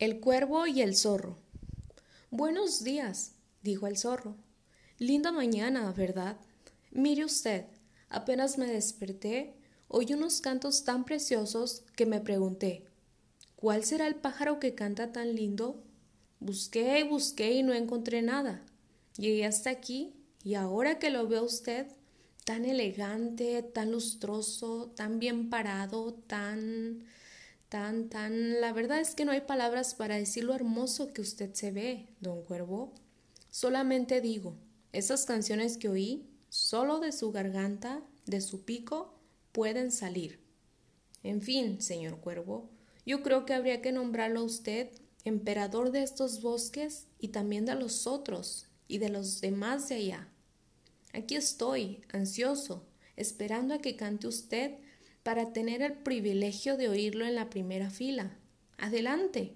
El cuervo y el zorro. Buenos días, dijo el zorro. Linda mañana, ¿verdad? Mire usted, apenas me desperté, oí unos cantos tan preciosos que me pregunté ¿Cuál será el pájaro que canta tan lindo? Busqué y busqué y no encontré nada. Llegué hasta aquí y ahora que lo veo usted, tan elegante, tan lustroso, tan bien parado, tan tan, tan... La verdad es que no hay palabras para decir lo hermoso que usted se ve, don Cuervo. Solamente digo, esas canciones que oí, solo de su garganta, de su pico, pueden salir. En fin, señor Cuervo, yo creo que habría que nombrarlo a usted emperador de estos bosques y también de los otros y de los demás de allá. Aquí estoy, ansioso, esperando a que cante usted para tener el privilegio de oírlo en la primera fila. Adelante.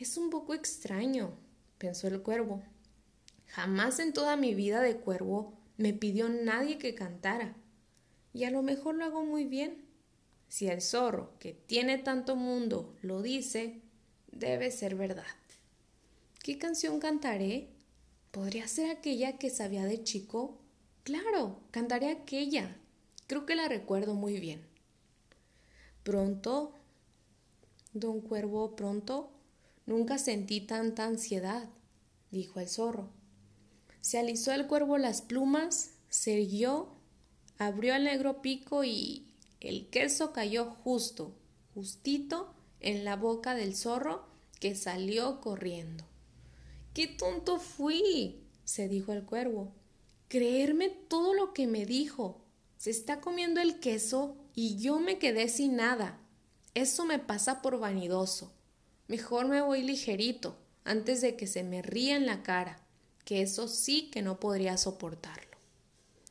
Es un poco extraño, pensó el cuervo. Jamás en toda mi vida de cuervo me pidió nadie que cantara. Y a lo mejor lo hago muy bien. Si el zorro, que tiene tanto mundo, lo dice, debe ser verdad. ¿Qué canción cantaré? ¿Podría ser aquella que sabía de chico? Claro, cantaré aquella, Creo que la recuerdo muy bien. Pronto, don Cuervo, pronto, nunca sentí tanta ansiedad, dijo el zorro. Se alisó el cuervo las plumas, se irguió, abrió el negro pico y el queso cayó justo, justito en la boca del zorro que salió corriendo. ¡Qué tonto fui! se dijo el cuervo. Creerme todo lo que me dijo. Se está comiendo el queso y yo me quedé sin nada. Eso me pasa por vanidoso. Mejor me voy ligerito, antes de que se me ría en la cara, que eso sí que no podría soportar.